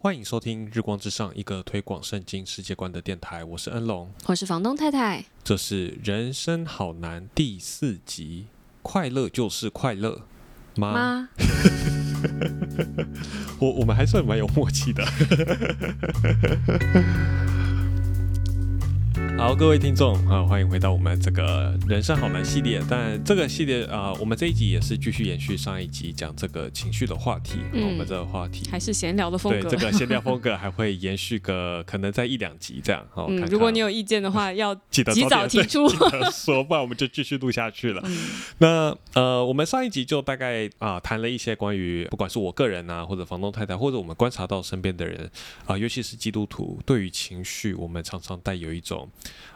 欢迎收听《日光之上》，一个推广圣经世界观的电台。我是恩龙，我是房东太太。这是《人生好难》第四集，快乐就是快乐吗？妈，我我们还算蛮有默契的。好，各位听众啊，欢迎回到我们这个人生好难系列。但这个系列啊，我们这一集也是继续延续上一集讲这个情绪的话题。嗯，我们这个话题还是闲聊的风格。对，这个闲聊风格还会延续个可能在一两集这样。嗯，如果你有意见的话，要 记得及早提出，说，不然我们就继续录下去了。那呃，我们上一集就大概啊谈了一些关于不管是我个人啊，或者房东太太，或者我们观察到身边的人啊，尤其是基督徒，对于情绪，我们常常带有一种。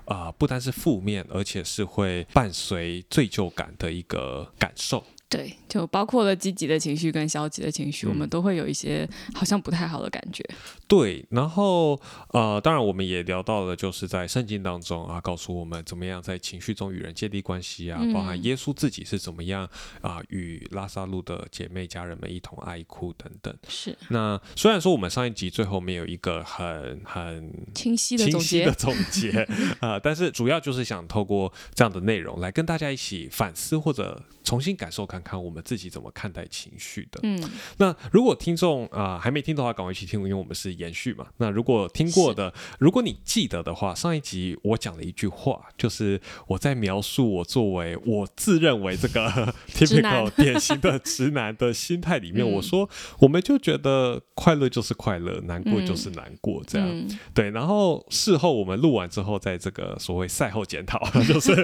啊，不单是负面，而且是会伴随罪疚感的一个感受。对，就包括了积极的情绪跟消极的情绪，我们都会有一些好像不太好的感觉。对，然后呃，当然我们也聊到了，就是在圣经当中啊，告诉我们怎么样在情绪中与人建立关系啊，包含耶稣自己是怎么样啊，与拉萨路的姐妹家人们一同爱哭等等。是。那虽然说我们上一集最后没有一个很很清晰的清晰的总结 啊，但是主要就是想透过这样的内容来跟大家一起反思或者重新感受看。看我们自己怎么看待情绪的。嗯，那如果听众啊还没听的话，赶快去听，因为我们是延续嘛。那如果听过的，如果你记得的话，上一集我讲了一句话，就是我在描述我作为我自认为这个 typical 典型的直男的心态里面，我说我们就觉得快乐就是快乐，难过就是难过，这样对。然后事后我们录完之后，在这个所谓赛后检讨，就是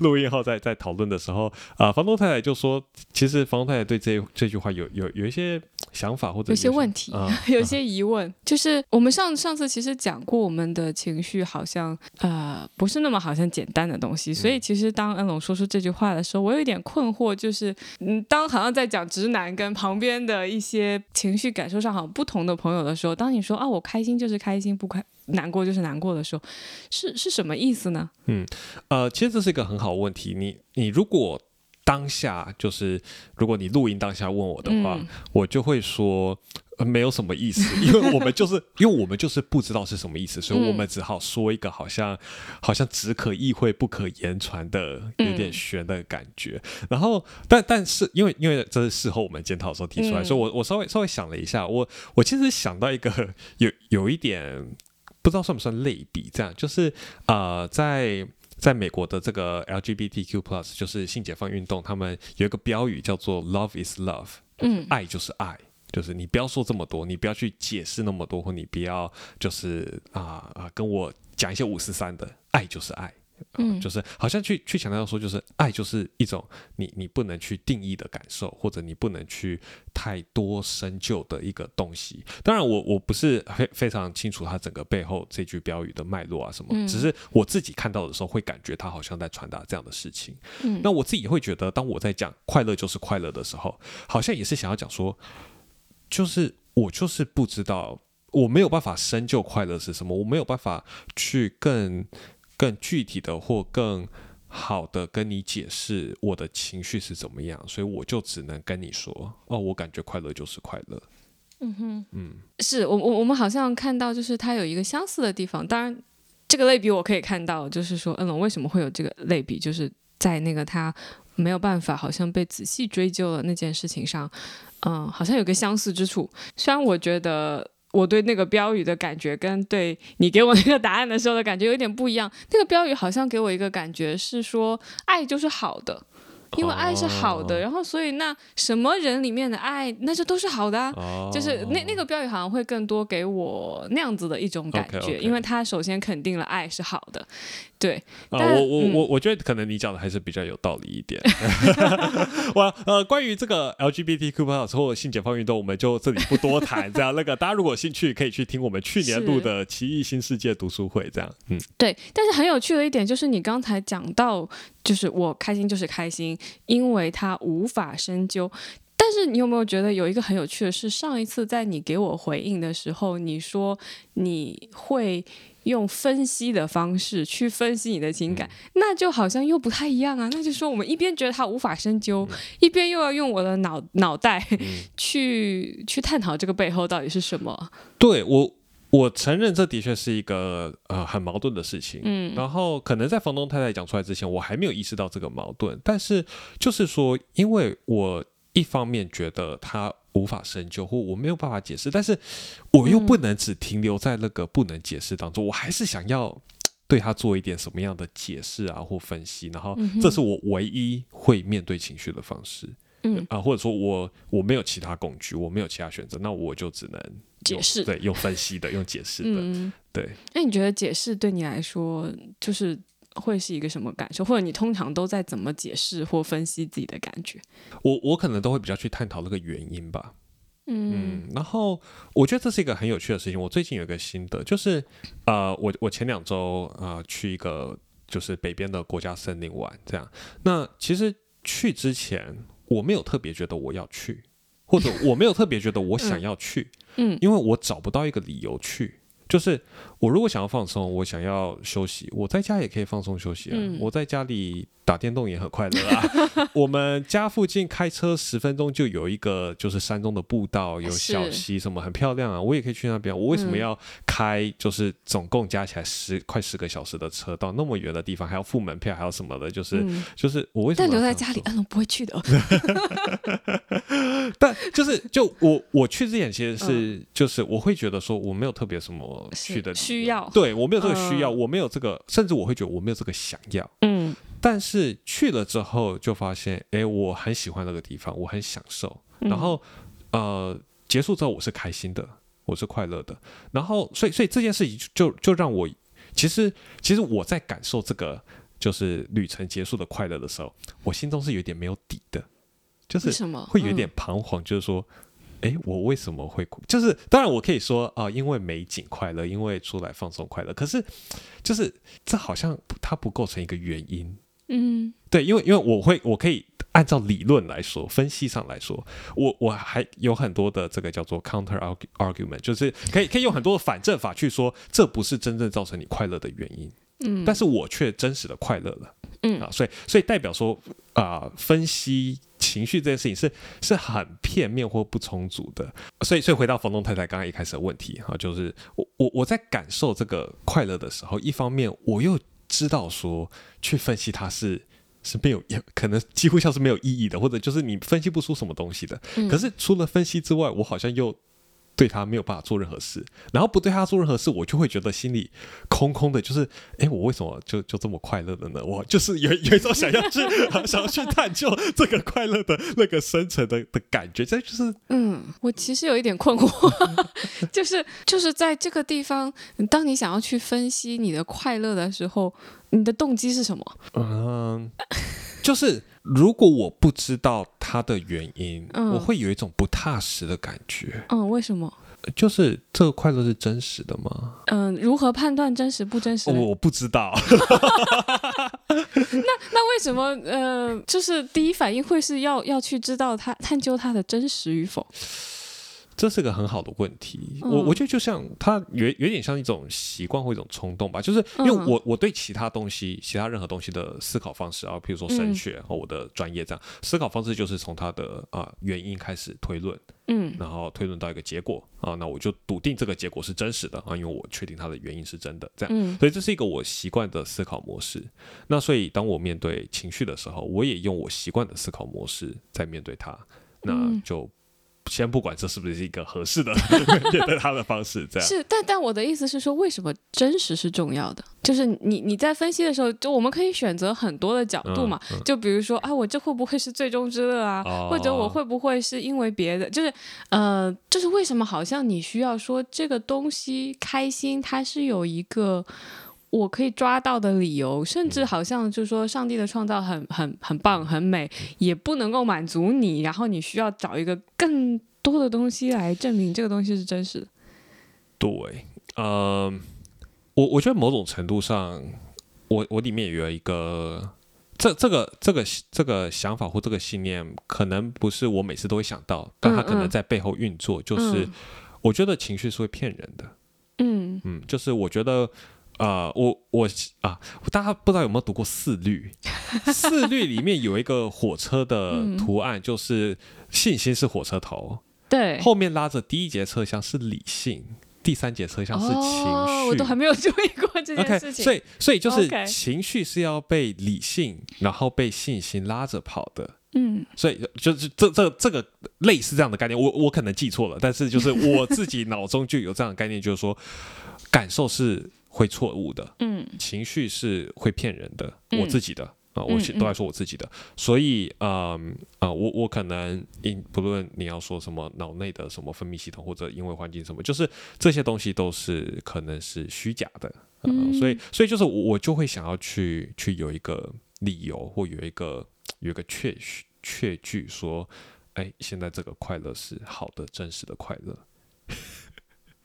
录音后在在讨论的时候啊，房东太太就说。其实方太太对这这句话有有有一些想法或者有些问题，有些疑问。就是我们上上次其实讲过，我们的情绪好像呃不是那么好像简单的东西。所以其实当恩龙说出这句话的时候，我有一点困惑，就是嗯，当好像在讲直男跟旁边的一些情绪感受上好像不同的朋友的时候，当你说啊我开心就是开心，不开难过就是难过的时候，是是什么意思呢？嗯呃，其实这是一个很好的问题。你你如果当下就是，如果你录音当下问我的话，我就会说没有什么意思，因为我们就是因为我们就是不知道是什么意思，所以我们只好说一个好像好像只可意会不可言传的有点悬的感觉。然后，但但是因为因为这是事后我们检讨的时候提出来，所以我我稍微稍微想了一下，我我其实想到一个 有有一点不知道算不算类比，这样就是呃在。在美国的这个 LGBTQ plus 就是性解放运动，他们有一个标语叫做 “Love is love”，嗯，爱就是爱，就是你不要说这么多，你不要去解释那么多，或你不要就是啊啊跟我讲一些五四三的，爱就是爱。嗯，就是好像去去强调说，就是爱就是一种你你不能去定义的感受，或者你不能去太多深究的一个东西。当然，我我不是非非常清楚它整个背后这句标语的脉络啊什么，只是我自己看到的时候会感觉它好像在传达这样的事情。嗯，那我自己会觉得，当我在讲快乐就是快乐的时候，好像也是想要讲说，就是我就是不知道，我没有办法深究快乐是什么，我没有办法去更。更具体的或更好的跟你解释我的情绪是怎么样，所以我就只能跟你说，哦，我感觉快乐就是快乐。嗯哼，嗯，是我我我们好像看到就是它有一个相似的地方，当然这个类比我可以看到，就是说嗯龙为什么会有这个类比，就是在那个他没有办法好像被仔细追究了那件事情上，嗯，好像有个相似之处，虽然我觉得。我对那个标语的感觉跟对你给我那个答案的时候的感觉有点不一样。那个标语好像给我一个感觉是说，爱就是好的。因为爱是好的，然后所以那什么人里面的爱，那就都是好的啊。就是那那个标语好像会更多给我那样子的一种感觉，因为他首先肯定了爱是好的，对。啊，我我我我觉得可能你讲的还是比较有道理一点。我呃，关于这个 LGBTQ+ 或性解放运动，我们就这里不多谈。这样那个大家如果有兴趣，可以去听我们去年录的奇异新世界读书会。这样，嗯，对。但是很有趣的一点就是你刚才讲到。就是我开心就是开心，因为他无法深究。但是你有没有觉得有一个很有趣的是，上一次在你给我回应的时候，你说你会用分析的方式去分析你的情感，那就好像又不太一样啊。那就说我们一边觉得他无法深究，一边又要用我的脑脑袋去去探讨这个背后到底是什么。对我。我承认这的确是一个呃很矛盾的事情，嗯，然后可能在房东太太讲出来之前，我还没有意识到这个矛盾。但是就是说，因为我一方面觉得他无法深究，或我没有办法解释，但是我又不能只停留在那个不能解释当中，我还是想要对他做一点什么样的解释啊或分析。然后这是我唯一会面对情绪的方式，嗯啊，或者说我我没有其他工具，我没有其他选择，那我就只能。解释对，用分析的，用解释的，对。那你觉得解释对你来说，就是会是一个什么感受？或者你通常都在怎么解释或分析自己的感觉？我我可能都会比较去探讨那个原因吧。嗯，然后我觉得这是一个很有趣的事情。我最近有一个心得，就是呃，我我前两周啊去一个就是北边的国家森林玩，这样。那其实去之前我没有特别觉得我要去，或者我没有特别觉得我 想要去。嗯，因为我找不到一个理由去，就是我如果想要放松，我想要休息，我在家也可以放松休息啊，我在家里。打电动也很快乐啊！我们家附近开车十分钟就有一个，就是山中的步道，有小溪，什么很漂亮啊！我也可以去那边。我为什么要开？就是总共加起来十快十个小时的车到那么远的地方，还要付门票，还要什么的？就是就是我为什么？但留在家里，嗯，不会去的。但就是就我我去之前其实是就是我会觉得说我没有特别什么去的需要，对我没有这个需要，我没有这个，甚至我会觉得我没有这个想要，嗯。但是去了之后就发现，哎，我很喜欢那个地方，我很享受。然后，呃，结束之后我是开心的，我是快乐的。然后，所以，所以这件事情就就让我，其实，其实我在感受这个就是旅程结束的快乐的时候，我心中是有点没有底的，就是会有点彷徨，就是说。哎，我为什么会就是当然，我可以说啊，因为美景快乐，因为出来放松快乐。可是，就是这好像它不构成一个原因。嗯，对，因为因为我会，我可以按照理论来说，分析上来说，我我还有很多的这个叫做 counter argument，就是可以可以用很多的反证法去说，这不是真正造成你快乐的原因。嗯，但是我却真实的快乐了。嗯啊，所以所以代表说啊，分析。情绪这件事情是是很片面或不充足的，所以所以回到房东太太刚刚一开始的问题哈，就是我我我在感受这个快乐的时候，一方面我又知道说去分析它是是没有可能几乎像是没有意义的，或者就是你分析不出什么东西的。可是除了分析之外，我好像又。对他没有办法做任何事，然后不对他做任何事，我就会觉得心里空空的。就是，哎，我为什么就就这么快乐的呢？我就是有有一种想要去 想要去探究这个快乐的那个深层的的感觉。这就是，嗯，我其实有一点困惑，就是就是在这个地方，当你想要去分析你的快乐的时候，你的动机是什么？嗯，就是。如果我不知道它的原因，我会有一种不踏实的感觉。嗯，为什么？就是这个快乐是真实的吗？嗯，如何判断真实不真实？我不知道。那那为什么？呃，就是第一反应会是要要去知道它探究它的真实与否？这是个很好的问题，我我觉得就像它有有点像一种习惯或一种冲动吧，就是因为我我对其他东西、其他任何东西的思考方式啊，譬如说神学和我的专业这样思考方式，就是从它的啊原因开始推论，嗯，然后推论到一个结果啊，那我就笃定这个结果是真实的啊，因为我确定它的原因是真的，这样，所以这是一个我习惯的思考模式。那所以当我面对情绪的时候，我也用我习惯的思考模式在面对它，那就。先不管这是不是一个合适的 面对他的方式，这样是，但但我的意思是说，为什么真实是重要的？就是你你在分析的时候，就我们可以选择很多的角度嘛，就比如说啊，我这会不会是最终之乐啊？或者我会不会是因为别的？就是呃，就是为什么好像你需要说这个东西开心，它是有一个。我可以抓到的理由，甚至好像就是说，上帝的创造很很很棒很美，也不能够满足你，然后你需要找一个更多的东西来证明这个东西是真实的。对，呃，我我觉得某种程度上，我我里面有一个这这个这个这个想法或这个信念，可能不是我每次都会想到，但他可能在背后运作。就是我觉得情绪是会骗人的。嗯嗯，就是我觉得，呃，我我啊，大家不知道有没有读过《四律》？《四律》里面有一个火车的图案，就是信心是火车头，对，后面拉着第一节车厢是理性。第三节车厢是情绪，我都还没有注意过这件事情。所以，所以就是情绪是要被理性，然后被信心拉着跑的。嗯，所以就是这这这个类似这样的概念，我我可能记错了，但是就是我自己脑中就有这样的概念，就是说感受是会错误的，嗯，情绪是会骗人的，我自己的。啊，我都在说我自己的，所以，嗯，啊，我我可能，因不论你要说什么脑内的什么分泌系统，或者因为环境什么，就是这些东西都是可能是虚假的，嗯，所以，所以就是我就会想要去去有一个理由，或有一个有一个确确据说，哎，现在这个快乐是好的，真实的快乐，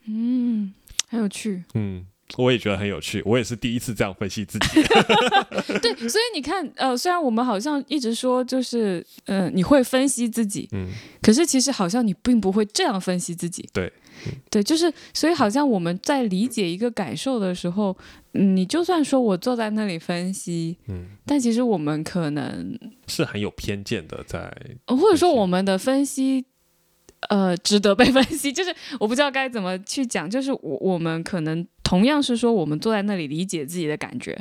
嗯，很有趣，嗯。我也觉得很有趣，我也是第一次这样分析自己。对，所以你看，呃，虽然我们好像一直说，就是，呃，你会分析自己，嗯，可是其实好像你并不会这样分析自己。对，对，就是，所以好像我们在理解一个感受的时候，你就算说我坐在那里分析，嗯，但其实我们可能是很有偏见的，在或者说我们的分析。呃，值得被分析，就是我不知道该怎么去讲，就是我我们可能同样是说，我们坐在那里理解自己的感觉，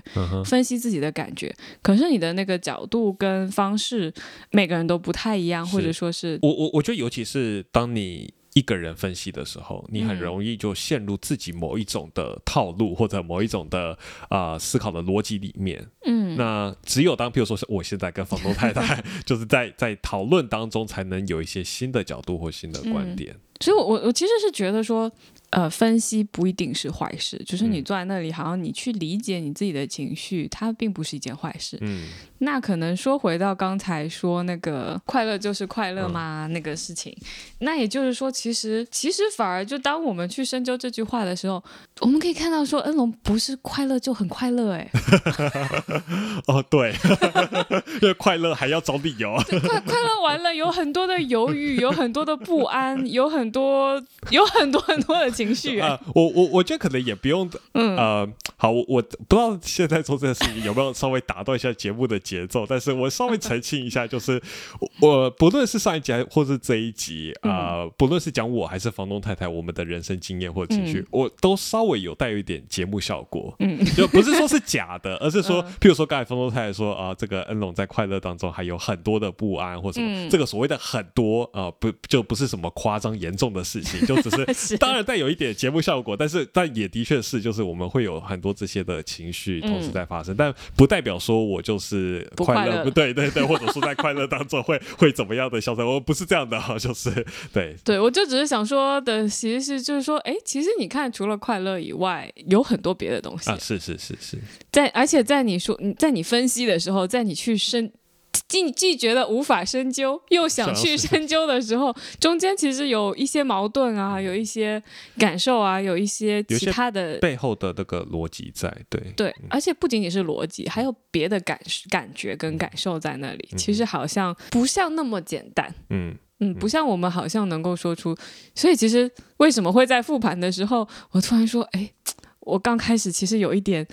分析自己的感觉，可是你的那个角度跟方式，每个人都不太一样，或者说是，我我我觉得，尤其是当你。一个人分析的时候，你很容易就陷入自己某一种的套路或者某一种的啊思考的逻辑里面。嗯，那只有当，譬如说是我现在跟房东太太，就是在在讨论当中，才能有一些新的角度或新的观点。所以，我我其实是觉得说。呃，分析不一定是坏事，就是你坐在那里，好像你去理解你自己的情绪，它并不是一件坏事。嗯，那可能说回到刚才说那个快乐就是快乐吗？那个事情，那也就是说，其实其实反而就当我们去深究这句话的时候，我们可以看到说，恩龙不是快乐就很快乐哎。哦，对，因为快乐还要找理由。快快乐完了，有很多的犹豫，有很多的不安，有很多有很多很多的。情绪啊，我我我觉得可能也不用，嗯呃，好，我我不知道现在做这件事情有没有稍微打断一下节目的节奏，但是我稍微澄清一下，就是 我不论是上一集或是这一集啊，不论是讲我还是房东太太，我们的人生经验或情绪，我都稍微有带有一点节目效果，嗯，就不是说是假的，而是说，譬如说刚才房东太太说啊，这个恩龙在快乐当中还有很多的不安或什么，这个所谓的很多啊，不就不是什么夸张严重的事情，就只是当然带有。一点节目效果，但是但也的确是，就是我们会有很多这些的情绪同时在发生，但不代表说我就是快乐，不对对对，或者说在快乐当中会会怎么样的消散，我不是这样的哈，就是对。对，我就只是想说的，其实是就是说，哎，其实你看，除了快乐以外，有很多别的东西。啊，是是是是，在而且在你说在你分析的时候，在你去深。既既觉得无法深究，又想去深究的时候，中间其实有一些矛盾啊，有一些感受啊，有一些其他的背后的那个逻辑在，对对，而且不仅仅是逻辑，还有别的感感觉跟感受在那里。其实好像不像那么简单，嗯嗯，不像我们好像能够说出。所以其实为什么会在复盘的时候，我突然说，哎，我刚开始其实有一点。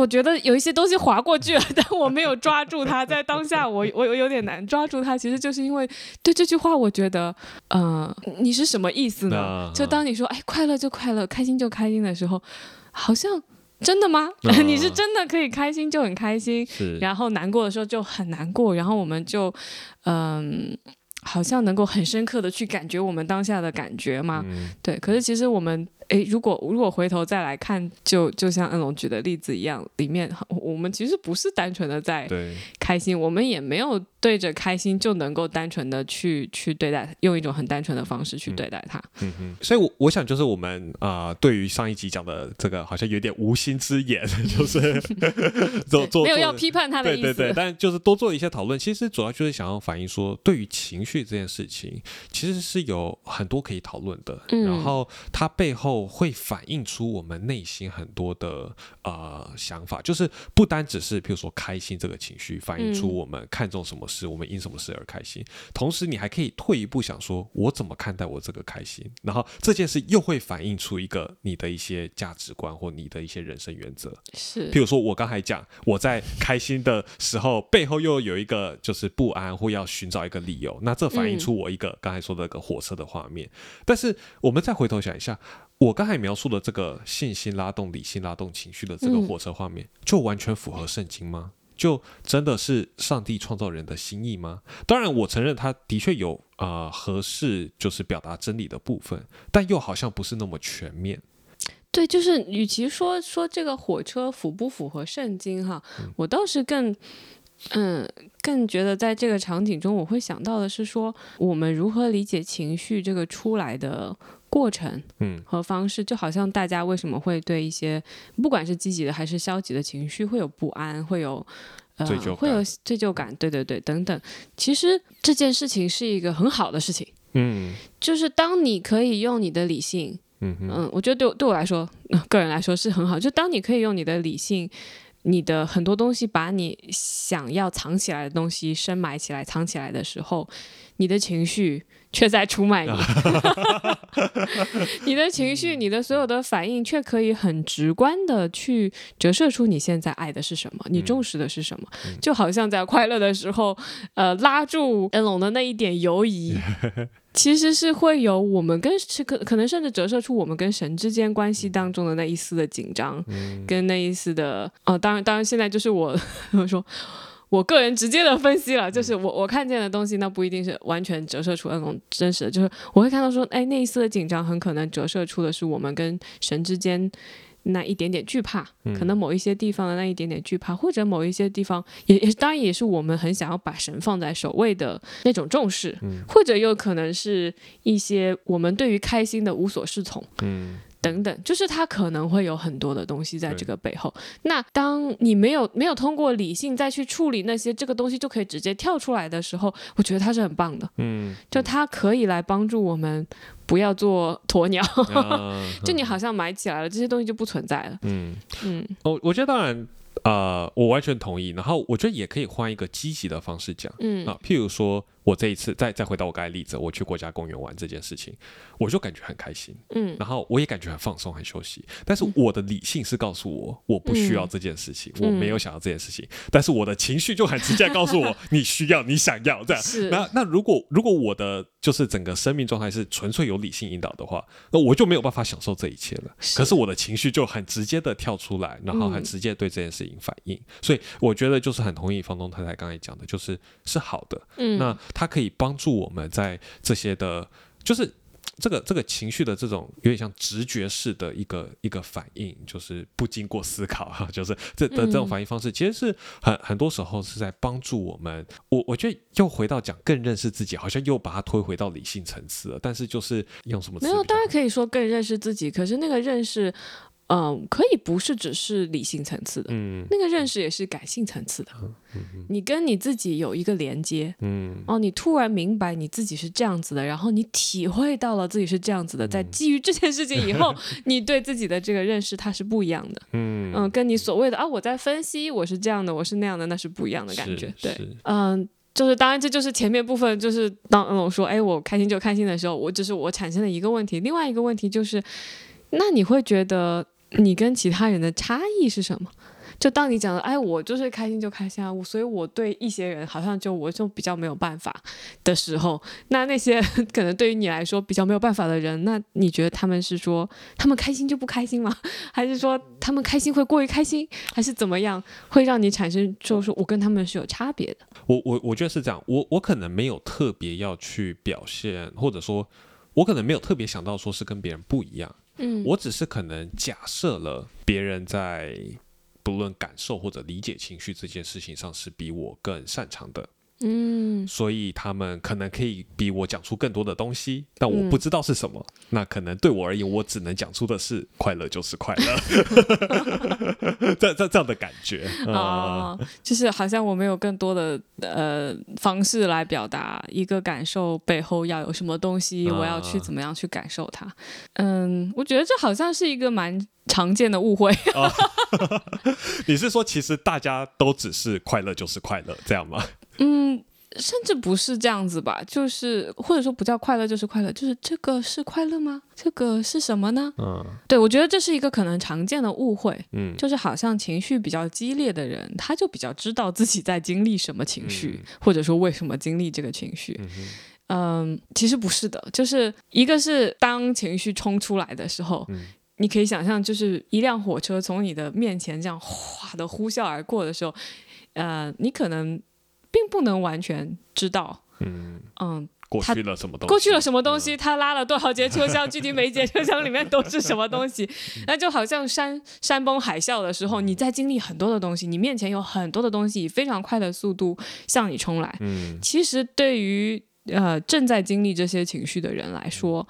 我觉得有一些东西划过去了，但我没有抓住它。在当下，我我有点难抓住它。其实就是因为对这句话，我觉得，嗯，你是什么意思呢？就当你说“哎，快乐就快乐，开心就开心”的时候，好像真的吗？你是真的可以开心就很开心，然后难过的时候就很难过，然后我们就，嗯。好像能够很深刻的去感觉我们当下的感觉吗？对，可是其实我们诶，如果如果回头再来看，就就像恩龙举的例子一样，里面我们其实不是单纯的在开心，我们也没有。对着开心就能够单纯的去去对待，用一种很单纯的方式去对待它。嗯哼，所以，我我想就是我们啊，对于上一集讲的这个，好像有点无心之言，就是 做做没有要批判他的意思。对对对，但就是多做一些讨论，其实主要就是想要反映说，对于情绪这件事情，其实是有很多可以讨论的。嗯，然后它背后会反映出我们内心很多的呃想法，就是不单只是，比如说开心这个情绪，反映出我们看重什么事，我们因什么事而开心。同时，你还可以退一步想，说我怎么看待我这个开心，然后这件事又会反映出一个你的一些价值观或你的一些人生原则。是，譬如说我刚才讲，我在开心的时候，背后又有一个就是不安，或要寻找一个理由，那这反映出我一个刚才说的个火车的画面。但是我们再回头想一下。我刚才描述的这个信心拉动、理性拉动情绪的这个火车画面，就完全符合圣经吗？就真的是上帝创造人的心意吗？当然，我承认他的确有啊合适就是表达真理的部分，但又好像不是那么全面。对，就是与其说说这个火车符不符合圣经哈，我倒是更嗯更觉得在这个场景中，我会想到的是说，我们如何理解情绪这个出来的。过程，嗯，和方式，就好像大家为什么会对一些不管是积极的还是消极的情绪会有不安，会有呃，会有罪疚感，对对对，等等。其实这件事情是一个很好的事情，嗯，就是当你可以用你的理性，嗯嗯，我觉得对对我来说，个人来说是很好。就当你可以用你的理性，你的很多东西，把你想要藏起来的东西深埋起来、藏起来的时候，你的情绪。却在出卖你，你的情绪，你的所有的反应，却可以很直观的去折射出你现在爱的是什么，你重视的是什么。就好像在快乐的时候，呃，拉住恩龙的那一点犹疑，其实是会有我们跟是可可能甚至折射出我们跟神之间关系当中的那一丝的紧张，跟那一丝的哦，当然，当然，现在就是我说。我个人直接的分析了，就是我我看见的东西，那不一定是完全折射出那种真实的，就是我会看到说，哎，那一丝的紧张很可能折射出的是我们跟神之间那一点点惧怕，可能某一些地方的那一点点惧怕，或者某一些地方也也当然也是我们很想要把神放在首位的那种重视，或者又可能是一些我们对于开心的无所适从。等等，就是它可能会有很多的东西在这个背后。那当你没有没有通过理性再去处理那些这个东西就可以直接跳出来的时候，我觉得它是很棒的。嗯，就它可以来帮助我们不要做鸵鸟。就你好像买起来了，这些东西就不存在了。嗯嗯，我我觉得当然。呃，我完全同意。然后我觉得也可以换一个积极的方式讲，嗯啊，譬如说我这一次再再回到我刚才例子，我去国家公园玩这件事情，我就感觉很开心，嗯，然后我也感觉很放松、很休息。但是我的理性是告诉我，我不需要这件事情，我没有想要这件事情。但是我的情绪就很直接告诉我，你需要，你想要这样。那那如果如果我的就是整个生命状态是纯粹由理性引导的话，那我就没有办法享受这一切了。可是我的情绪就很直接的跳出来，然后很直接对这件事情反应。所以我觉得就是很同意房东太太刚才讲的，就是是好的。嗯，那它可以帮助我们在这些的，就是。这个这个情绪的这种有点像直觉式的一个一个反应，就是不经过思考哈，就是这的这种反应方式，其实是很很多时候是在帮助我们。我我觉得又回到讲更认识自己，好像又把它推回到理性层次了。但是就是用什么？没有，当然可以说更认识自己，可是那个认识。嗯，可以不是只是理性层次的，嗯，那个认识也是感性层次的。你跟你自己有一个连接，嗯，哦，你突然明白你自己是这样子的，然后你体会到了自己是这样子的，在基于这件事情以后，你对自己的这个认识它是不一样的，嗯嗯，跟你所谓的啊我在分析我是这样的，我是那样的，那是不一样的感觉。对，嗯，就是当然这就是前面部分，就是当我说哎我开心就开心的时候，我只是我产生的一个问题，另外一个问题就是，那你会觉得？你跟其他人的差异是什么？就当你讲的，哎，我就是开心就开心啊，我所以我对一些人好像就我就比较没有办法的时候，那那些 可能对于你来说比较没有办法的人，那你觉得他们是说他们开心就不开心吗？还是说他们开心会过于开心，还是怎么样会让你产生就是我跟他们是有差别的？我我我觉得是这样，我我可能没有特别要去表现，或者说，我可能没有特别想到说是跟别人不一样。嗯，我只是可能假设了别人在不论感受或者理解情绪这件事情上是比我更擅长的。嗯，所以他们可能可以比我讲出更多的东西，但我不知道是什么。那可能对我而言，我只能讲出的是快乐就是快乐，这这这样的感觉啊，就是好像我没有更多的呃方式来表达一个感受背后要有什么东西，我要去怎么样去感受它。嗯，我觉得这好像是一个蛮。常见的误会。你是说，其实大家都只是快乐就是快乐这样吗？嗯。甚至不是这样子吧，就是或者说不叫快乐就是快乐，就是这个是快乐吗？这个是什么呢？嗯，对，我觉得这是一个可能常见的误会。嗯，就是好像情绪比较激烈的人，他就比较知道自己在经历什么情绪，或者说为什么经历这个情绪。嗯，其实不是的，就是一个是当情绪冲出来的时候，你可以想象，就是一辆火车从你的面前这样哗的呼啸而过的时候，呃，你可能。并不能完全知道，嗯嗯，过去了什么东西？过去了什么东西？他拉了多少节车厢？具体每一节车厢里面都是什么东西？那就好像山山崩海啸的时候，你在经历很多的东西，你面前有很多的东西以非常快的速度向你冲来。嗯，其实对于呃正在经历这些情绪的人来说，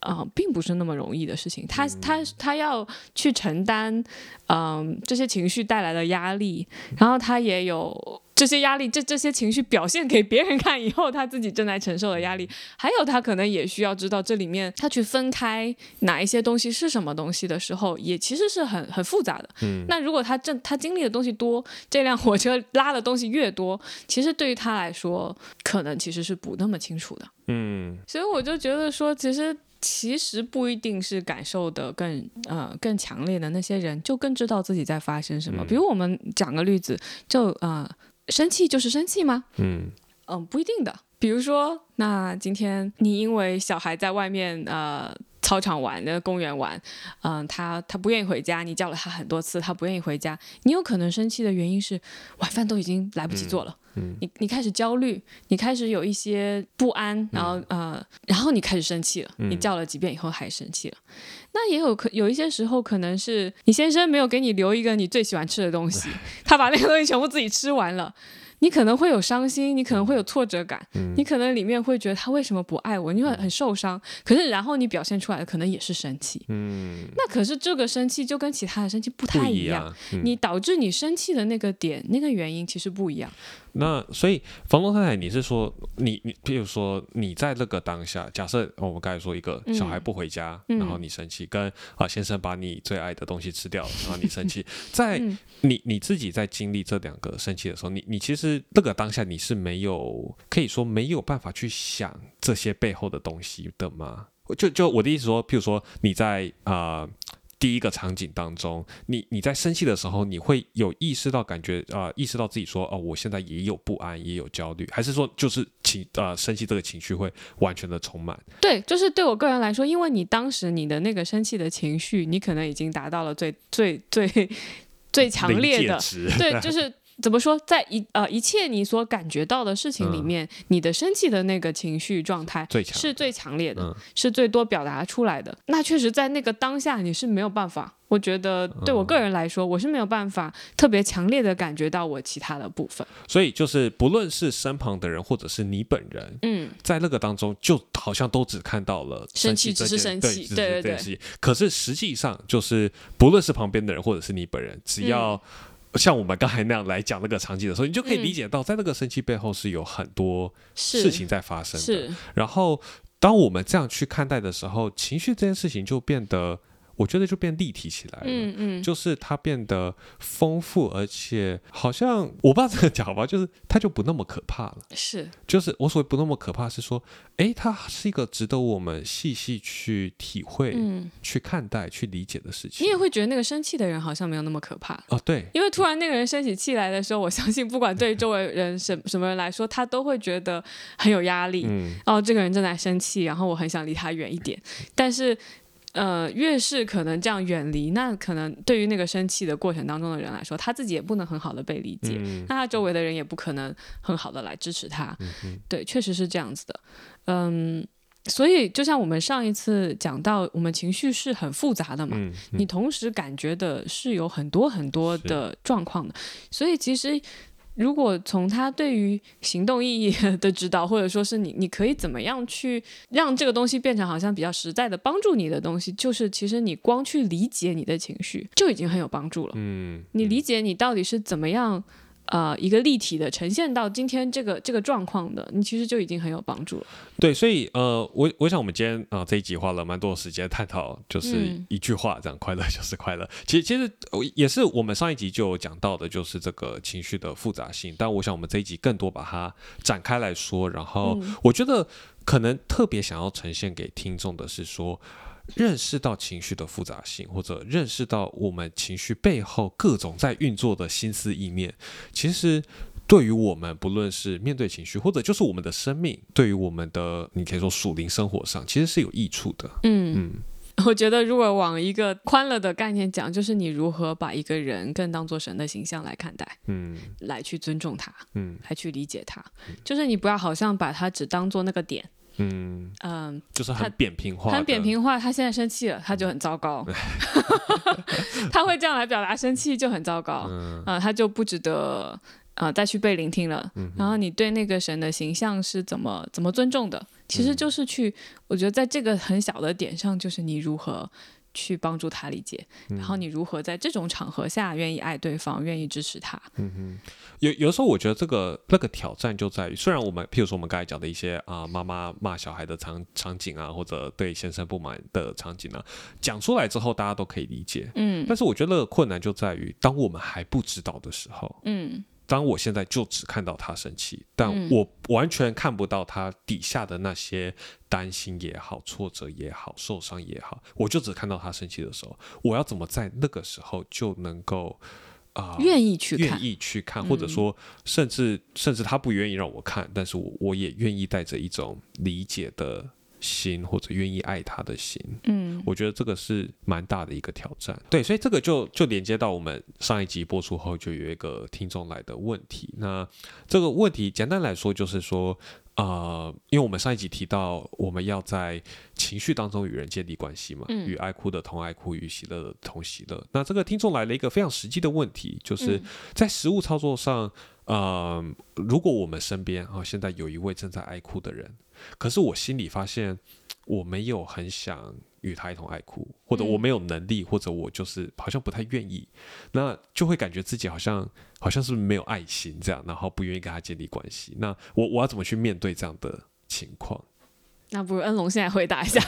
啊，并不是那么容易的事情。他他他要去承担，嗯，这些情绪带来的压力，然后他也有。这些压力，这这些情绪表现给别人看以后，他自己正在承受的压力，还有他可能也需要知道这里面他去分开哪一些东西是什么东西的时候，也其实是很很复杂的。嗯，那如果他正他经历的东西多，这辆火车拉的东西越多，其实对于他来说，可能其实是不那么清楚的。嗯，所以我就觉得说，其实其实不一定是感受的更呃更强烈的那些人，就更知道自己在发生什么。比如我们讲个例子，就呃。生气就是生气吗？嗯嗯，不一定的。比如说，那今天你因为小孩在外面呃操场玩、那公园玩，嗯，他他不愿意回家，你叫了他很多次，他不愿意回家，你有可能生气的原因是晚饭都已经来不及做了。嗯，你你开始焦虑，你开始有一些不安，然后呃，然后你开始生气了。你叫了几遍以后还生气了，那也有可有一些时候可能是你先生没有给你留一个你最喜欢吃的东西，他把那个东西全部自己吃完了。你可能会有伤心，你可能会有挫折感，你可能里面会觉得他为什么不爱我，你会很受伤。可是然后你表现出来的可能也是生气，嗯，那可是这个生气就跟其他的生气不太一样，你导致你生气的那个点、那个原因其实不一样。那所以房东太太，你是说你你，譬如说你在那个当下，假设我们刚才说一个小孩不回家，然后你生气，跟啊先生把你最爱的东西吃掉了，然后你生气，在你你自己在经历这两个生气的时候，你你其实那个当下你是没有可以说没有办法去想这些背后的东西的吗？就就我的意思说，譬如说你在啊。第一个场景当中，你你在生气的时候，你会有意识到感觉啊，意识到自己说哦，我现在也有不安，也有焦虑，还是说就是情呃生气这个情绪会完全的充满？对，就是对我个人来说，因为你当时你的那个生气的情绪，你可能已经达到了最最最最强烈的，对，就是。怎么说，在一呃一切你所感觉到的事情里面，你的生气的那个情绪状态是最强烈的，是最多表达出来的。那确实，在那个当下，你是没有办法。我觉得对我个人来说，我是没有办法特别强烈的感觉到我其他的部分。所以，就是不论是身旁的人，或者是你本人，嗯，在那个当中，就好像都只看到了生气，只是生气，对对对。可是实际上，就是不论是旁边的人，或者是你本人，只要。像我们刚才那样来讲那个场景的时候，你就可以理解到，在那个生气背后是有很多事情在发生的。然后，当我们这样去看待的时候，情绪这件事情就变得。我觉得就变立体起来了，嗯嗯，就是它变得丰富，而且好像我不知道怎么讲吧，就是它就不那么可怕了。是，就是我所谓不那么可怕，是说，哎，它是一个值得我们细细去体会、去看待、去理解的事情。你也会觉得那个生气的人好像没有那么可怕哦，对，因为突然那个人生起气来的时候，我相信不管对周围人什什么人来说，他都会觉得很有压力。嗯，哦，这个人正在生气，然后我很想离他远一点，但是。呃，越是可能这样远离，那可能对于那个生气的过程当中的人来说，他自己也不能很好的被理解，那他周围的人也不可能很好的来支持他。对，确实是这样子的。嗯，所以就像我们上一次讲到，我们情绪是很复杂的嘛，你同时感觉的是有很多很多的状况的，所以其实。如果从他对于行动意义的指导，或者说是你，你可以怎么样去让这个东西变成好像比较实在的帮助你的东西，就是其实你光去理解你的情绪就已经很有帮助了。嗯，你理解你到底是怎么样。呃一个立体的呈现到今天这个这个状况的，你其实就已经很有帮助了。对，所以呃，我我想我们今天啊、这一集花了蛮多的时间探讨，就是嗯一句话，这样快乐就是快乐。其实其实呃也是我们上一集就有讲到的，就是这个情绪的复杂性。但我想我们这一集更多把它展开来说，然后嗯我觉得可能特别想要呈现给听众的是说。认识到情绪的复杂性，或者认识到我们情绪背后各种在运作的心思意念，其实对于我们，不论是面对情绪，或者就是我们的生命，对于我们的你可以说属灵生活上，其实是有益处的。嗯，嗯我觉得如果往一个宽了的概念讲，就是你如何把一个人更当做神的形象来看待，嗯来去尊重他，嗯来去理解他。就是你不要好像把他只当做那个点，嗯，嗯，就是很扁平化，很扁平化。他现在生气了，他就很糟糕。他会这样来表达生气就很糟糕，嗯啊、他就不值得呃再去被聆听了。然后你对那个神的形象是怎么怎么尊重的，其实就是去，我觉得在这个很小的点上，就是你如何。去帮助他理解，然后你如何在这种场合下愿意爱对方，愿意支持他。有有的时候，我觉得这个那个挑战就在于，虽然我们譬如说我们刚才讲的一些啊、妈妈骂小孩的场场景啊，或者对先生不满的场景啊，讲出来之后大家都可以理解，嗯。但是我觉得那个困难就在于，当我们还不知道的时候，嗯当我现在就只看到他生气，但嗯。我完全看不到他底下的那些担心也好、挫折也好、受伤也好，我就只看到他生气的时候，我要怎么在那个时候就能够啊、愿意去看。愿，意去看，或者嗯。说甚至甚至他不愿意让我看，但是我我也愿意带着一种理解的心，或者愿意爱他的心，嗯我觉得这个是蛮大的一个挑战。对，所以这个就就连接到我们上一集播出后，就有一个听众来的问题。那这个问题简单来说就是说，呃，因为我们上一集提到我们要在情绪当中与人建立关系嘛，嗯与爱哭的同爱哭，与喜乐的同喜乐。那这个听众来了一个非常实际的问题，就是嗯在实物操作上，呃，如果我们身边啊、现在有一位正在爱哭的人，可是我心里发现我没有很想与他一同爱哭，或者我嗯没有能力，或者我就是好像不太愿意，那就会感觉自己好像好像是没有爱心这样，然后不愿意跟他建立关系。那我我要怎么去面对这样的情况？那不如恩龙现在回答一下。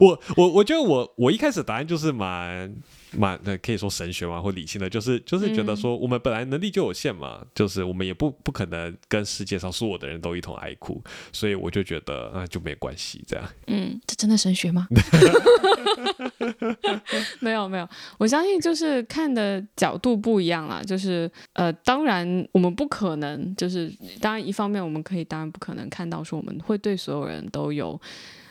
我我我觉得我我一开始答案就是蛮蛮那，可以说神学嘛或理性的，就是就是觉得说我们本来能力就有限嘛，就是我们也不不可能跟世界上所有的人都一同爱哭，所以我就觉得啊就没关系这样。嗯，这真的神学吗？没有没有，我相信就是看的角度不一样啦。就是呃，当然我们不可能，就是当然一方面我们可以，当然不可能看到说我们会对所有人都有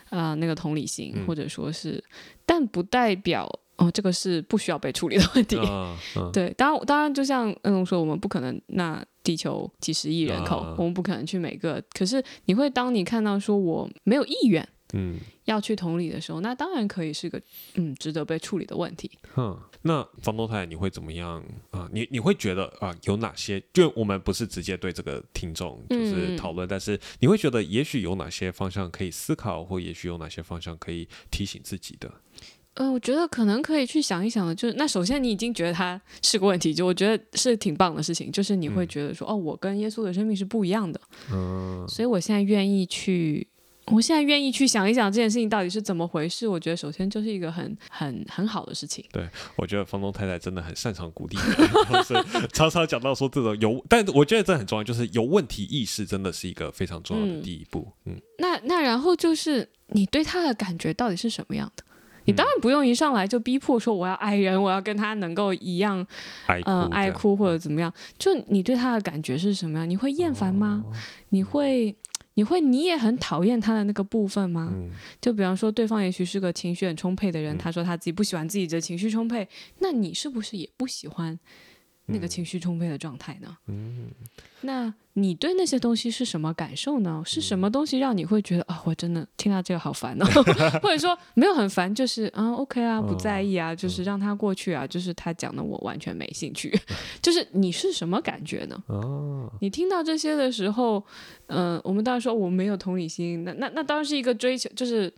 呃那个同理心，嗯或者说是，但不代表哦这个是不需要被处理的问题。嗯嗯 对，当然，当然，就像恩龙说，我们不可能，那地球几十亿人口，啊我们不可能去每个。可是，你会当你看到说我没有意愿嗯要去同理的时候，那当然可以是个嗯值得被处理的问题。哼，那房东太太你会怎么样啊、你你会觉得啊、有哪些？就我们不是直接对这个听众就是嗯讨论，但是你会觉得也许有哪些方向可以思考，或也许有哪些方向可以提醒自己的？呃，我觉得可能可以去想一想的，就是那首先你已经觉得它是个问题，就我觉得是挺棒的事情，就是你会嗯觉得说，哦，我跟耶稣的生命是不一样的，嗯所以我现在愿意去。我现在愿意去想一想这件事情到底是怎么回事，我觉得首先就是一个很很很好的事情。对我觉得房东太太真的很擅长鼓励人，就是常常讲到说这种有，但我觉得这很重要，就是有问题意识真的是一个非常重要的嗯第一步。嗯那那然后就是你对他的感觉到底是什么样的？你当然不用一上来就逼迫说我要爱人，我要跟他能够一样，爱哭、呃，爱，哭或者怎么样。就你对他的感觉是什么样？你会厌烦吗？你会你会你也很讨厌他的那个部分吗？嗯就比方说，对方也许是个情绪很充沛的人，嗯他说他自己不喜欢自己的情绪充沛，那你是不是也不喜欢那个情绪充沛的状态呢？嗯。那你对那些东西是什么感受呢？是什么东西让你会觉得啊、我真的听到这个好烦哦，或者说没有很烦，就是啊，OK 啊，不在意啊，就是让他过去啊，就是他讲的我完全没兴趣，就是你是什么感觉呢？哦，你听到这些的时候，嗯、我们当然说我没有同理心，那那那当然是一个追求，就是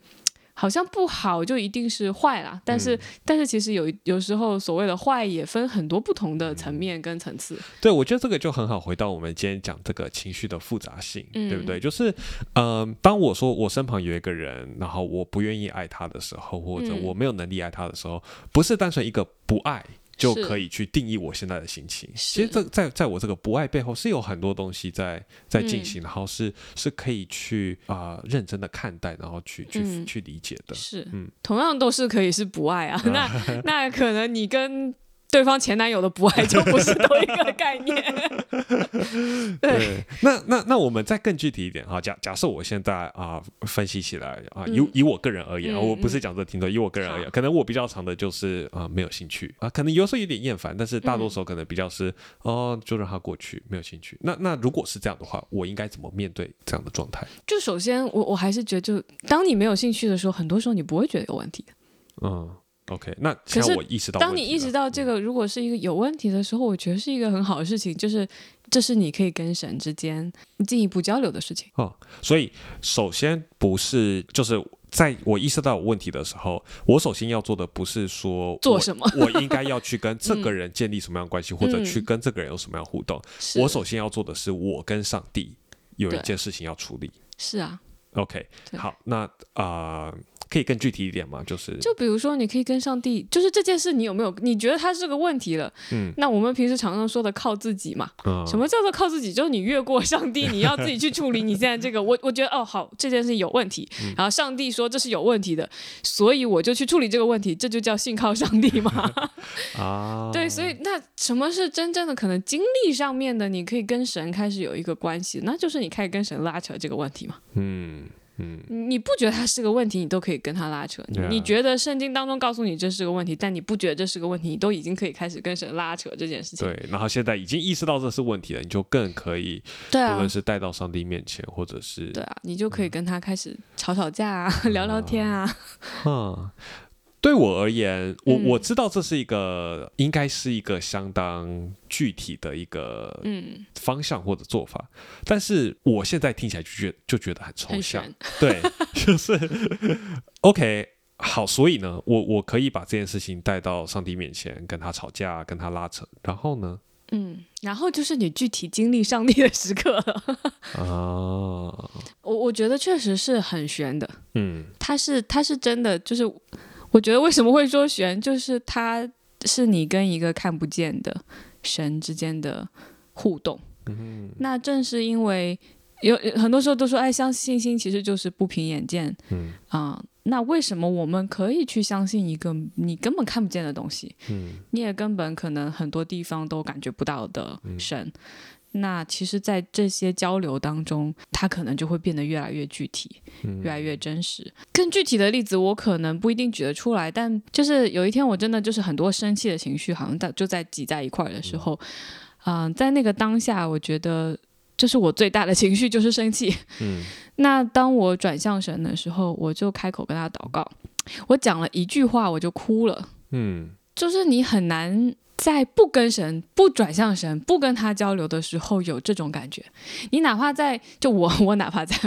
好像不好就一定是坏啦，但是、但是其实有有时候所谓的坏也分很多不同的层面跟层次。对，我觉得这个就很好。回到我们今天讲这个情绪的复杂性，嗯对不对？就是，嗯、当我说我身旁有一个人，然后我不愿意爱他的时候，或者嗯我没有能力爱他的时候，不是单纯一个不爱。就可以去定义我现在的心情。其实这在在我这个不爱背后是有很多东西在在进行，然后是是可以去啊、认真的看待，然后去去、嗯。去理解的。是，嗯。同样都是可以是不爱啊，那那可能你跟对方前男友的不爱 就不是同一个概念。对，对，那那那我们再更具体一点哈，假假设我现在啊、分析起来啊，以、嗯以我个人而言，我不是讲这听众，以我个人而言，好可能我比较长的就是啊、没有兴趣啊，可能有时候有点厌烦，但是大多时候可能比较是、哦，就让它过去，没有兴趣。那那如果是这样的话，我应该怎么面对这样的状态？就首先我我还是觉得，就当你没有兴趣的时候，很多时候你不会觉得有问题的。嗯，OK，那可是现在我意识到当你意识到这个如果是一个有问题的时候，我觉得是一个很好的事情，就是这是你可以跟神之间进一步交流的事情。哦，所以首先不是就是。在我意识到有问题的时候，我首先要做的不是说做什么我应该要去跟这个人建立什么样的关系，或者嗯去跟这个人有什么样互动。是我首先要做的是，我跟上帝有一件事情要处理。是啊，OK，好，那啊、呃可以更具体一点吗？就是就比如说，你可以跟上帝，就是这件事，你有没有你觉得它是个问题了？嗯那我们平时常常说的靠自己嘛，嗯什么叫做靠自己？就是你越过上帝，你要自己去处理你现在这个。我 我觉得哦，好，这件事情有问题，嗯然后上帝说这是有问题的，所以我就去处理这个问题，这就叫信靠上帝嘛。啊，对，所以那什么是真正的可能经历上面的？你可以跟神开始有一个关系，那就是你开始跟神拉扯这个问题嘛。嗯嗯你不觉得它是个问题，你都可以跟他拉扯。你觉得圣经当中告诉你这是个问题，但你不觉得这是个问题，你都已经可以开始跟神拉扯这件事情。对，然后现在已经意识到这是问题了，你就更可以，对啊无论，是带到上帝面前，或者是对啊，你就可以跟他开始吵吵架啊，聊聊天啊。嗯，对我而言，我、嗯我知道这是一个应该是一个相当具体的一个嗯，方向或者做法，但是我现在听起来就觉就觉得很抽象，。对，就是 OK。好，所以呢，我我可以把这件事情带到上帝面前，跟他吵架，跟他拉扯，然后呢，嗯，然后就是你具体经历上帝的时刻了。啊，我我觉得确实是很悬的，嗯他是他是真的，就是我觉得为什么会说悬，就是它是你跟一个看不见的神之间的互动。嗯那正是因为有有很多时候都说，哎，相信信心其实就是不凭眼见嗯啊、那为什么我们可以去相信一个你根本看不见的东西，嗯你也根本可能很多地方都感觉不到的嗯神？那其实，在这些交流当中，它可能就会变得越来越具体，嗯越来越真实。更具体的例子，我可能不一定举得出来，但就是有一天，我真的就是很多生气的情绪，好像在就在挤在一块儿的时候，嗯、在那个当下，我觉得就是我最大的情绪就是生气。嗯 那当我转向神的时候，我就开口跟他祷告，我讲了一句话，我就哭了。嗯就是你很难在不跟神、不转向神、不跟他交流的时候有这种感觉。你哪怕在就我，我哪怕在，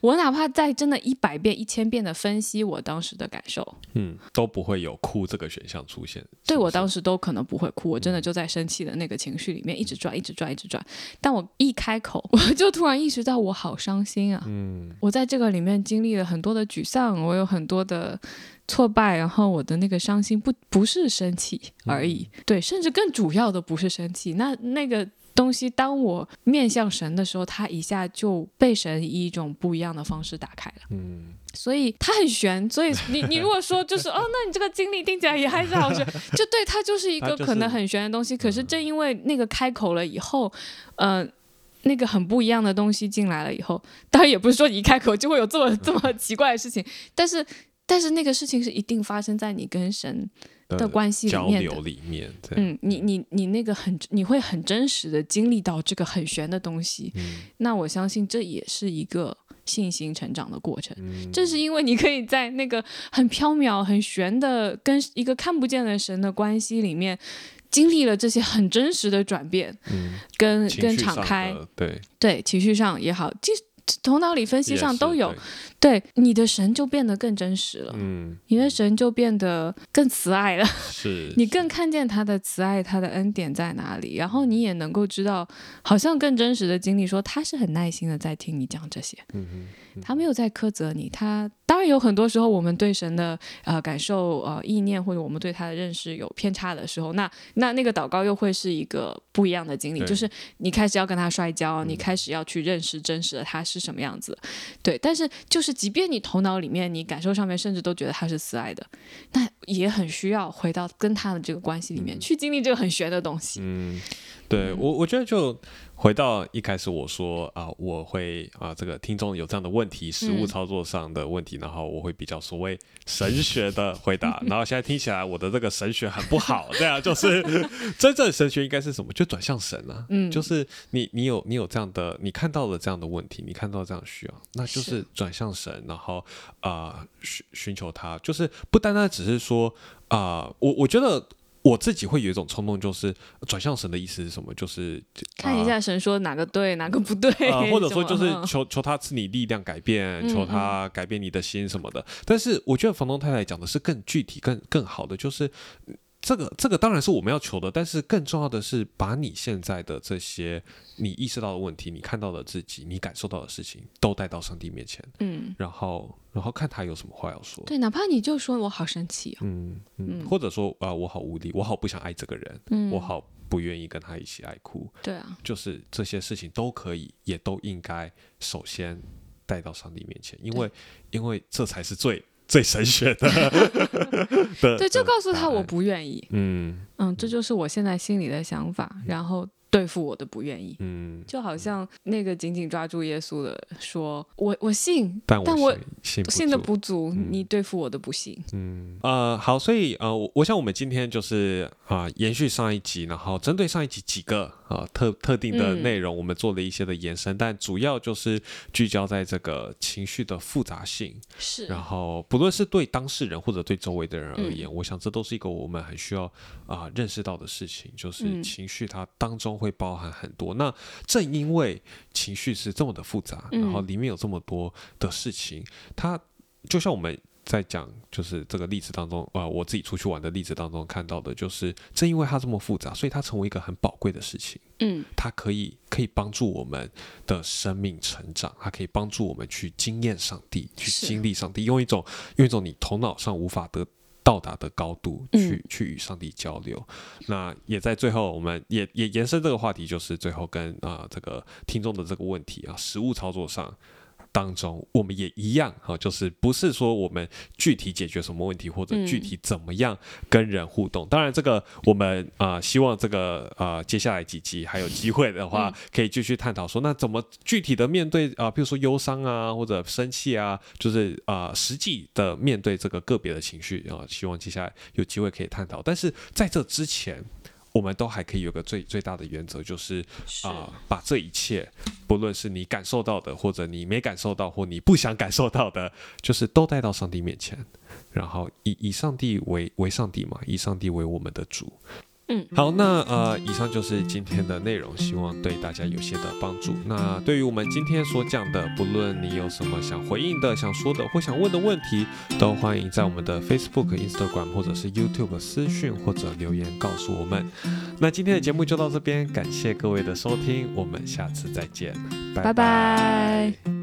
我哪怕在真的一百遍、一千遍的分析我当时的感受，嗯，都不会有哭这个选项出现。对我当时都可能不会哭，我真的就在生气的那个情绪里面一直转、一直转、一直转。但我一开口，我就突然意识到我好伤心啊！嗯我在这个里面经历了很多的沮丧，我有很多的挫败，然后我的那个伤心不不是生气而已，对，甚至更主要的不是生气，那那个。东西，当我面向神的时候，它一下就被神以一种不一样的方式打开了，嗯所以它很悬。所以你你如果说就是哦，那你这个经历听起来也还是好悬，就对它就是一个可能很悬的东西。可是正因为那个开口了以后，呃，那个很不一样的东西进来了以后，当然也不是说你一开口就会有这么这么奇怪的事情，但是但是那个事情是一定发生在你跟神的关系里交面嗯，你你你那个很，你会很真实的经历到这个很玄的东西，嗯。那我相信这也是一个信心成长的过程。嗯。正是因为你可以在那个很缥缈、很玄的跟一个看不见的神的关系里面，经历了这些很真实的转变，嗯跟跟敞开，对，对情绪上也好，即头脑里分析上都有，对。对你的神就变得更真实了，嗯，你的神就变得更慈爱了。是。你更看见他的慈爱，他的恩典在哪里，然后你也能够知道，好像更真实的经历，说他是很耐心的在听你讲这些，嗯哼，他没有在苛责你。他当然有很多时候，我们对神的呃感受、呃意念，或者我们对他的认识有偏差的时候，那那那个祷告又会是一个不一样的经历，就是你开始要跟他摔跤，嗯。你开始要去认识真实的他是是什么样子，对。但是就是即便你头脑里面、你感受上面，甚至都觉得他是慈爱的，那也很需要回到跟他的这个关系里面、去经历这个很玄的东西。嗯，对我我觉得就回到一开始我说啊、我会啊、这个听众有这样的问题，实物嗯。操作上的问题，然后我会比较所谓神学的回答，然后现在听起来我的这个神学很不好，对啊，就是 真正神学应该是什么？就转向神啊，嗯。就是你你有你有这样的，你看到了这样的问题，你看到这样的需要，那就是是。转向神，然后啊、寻寻求他，就是不单单只是说啊、我我觉得。我自己会有一种冲动，就是转向神的意思是什么？就是看一下神说哪个对，哪个不对，啊、或者说就是求求他赐你力量改变，嗯求他改变你的心什么的。但是我觉得房东太太讲的是更具体、更更好的，就是嗯这个这个当然是我们要求的，但是更重要的是把你现在的这些你意识到的问题、你看到的自己、你感受到的事情都带到上帝面前，嗯，然后然后看他有什么话要说。对，哪怕你就说我好生气哦，嗯嗯，嗯。或者说啊、我好无力，我好不想爱这个人，嗯，我好不愿意跟他一起爱哭。对啊，就是这些事情都可以，也都应该首先带到上帝面前，因为因为这才是最最神学的 的。对，就告诉他我不愿意，嗯。嗯，这就是我现在心里的想法，然后对付我的不愿意。嗯，就好像那个紧紧抓住耶稣的说：“我我信，但但我信信信的不足，嗯。你对付我的不信。嗯。呃好，所以呃我我想我们今天就是啊、延续上一集，然后针对上一集几个啊、特特定的嗯。内容，我们做了一些的延伸，但主要就是聚焦在这个情绪的复杂性，”是，然后不论是对当事人或者对周围的人而嗯。言，我想这都是一个我们很需要啊、认识到的事情，就是嗯。情绪它当中会包含很多。那正因为情绪是这么的复杂，然后嗯里面有这么多的事情，它就像我们。在讲就是这个例子当中，啊、我自己出去玩的例子当中看到的，就是正因为它这么复杂，所以它成为一个很宝贵的事情。嗯它可以可以帮助我们的生命成长，它可以帮助我们去经验上帝，去经历上帝，用一种用一种你头脑上无法得到达的高度去、嗯去与上帝交流。那也在最后，我们也也延伸这个话题，就是最后跟啊、这个听众的这个问题啊，实物操作上。当中，我们也一样哈、就是不是说我们具体解决什么问题，或者嗯具体怎么样跟人互动。当然，这个我们啊、希望这个啊、接下来几集还有机会的话，嗯可以继续探讨说，那怎么具体的面对啊、比如说忧伤啊，或者生气啊，就是啊、实际的面对这个个别的情绪啊、希望接下来有机会可以探讨。但是在这之前，我们都还可以有个最最大的原则，就是是啊、把这一切，不论是你感受到的，或者你没感受到，或你不想感受到的，就是都带到上帝面前，然后以以上帝为为上帝嘛，以上帝为我们的主。嗯，好，那呃，以上就是今天的内容，希望对大家有些的帮助。那对于我们今天所讲的，不论你有什么想回应的、想说的或想问的问题，都欢迎在我们的 Facebook、Instagram 或者是 YouTube 私讯或者留言告诉我们。那今天的节目就到这边，感谢各位的收听，我们下次再见，拜拜。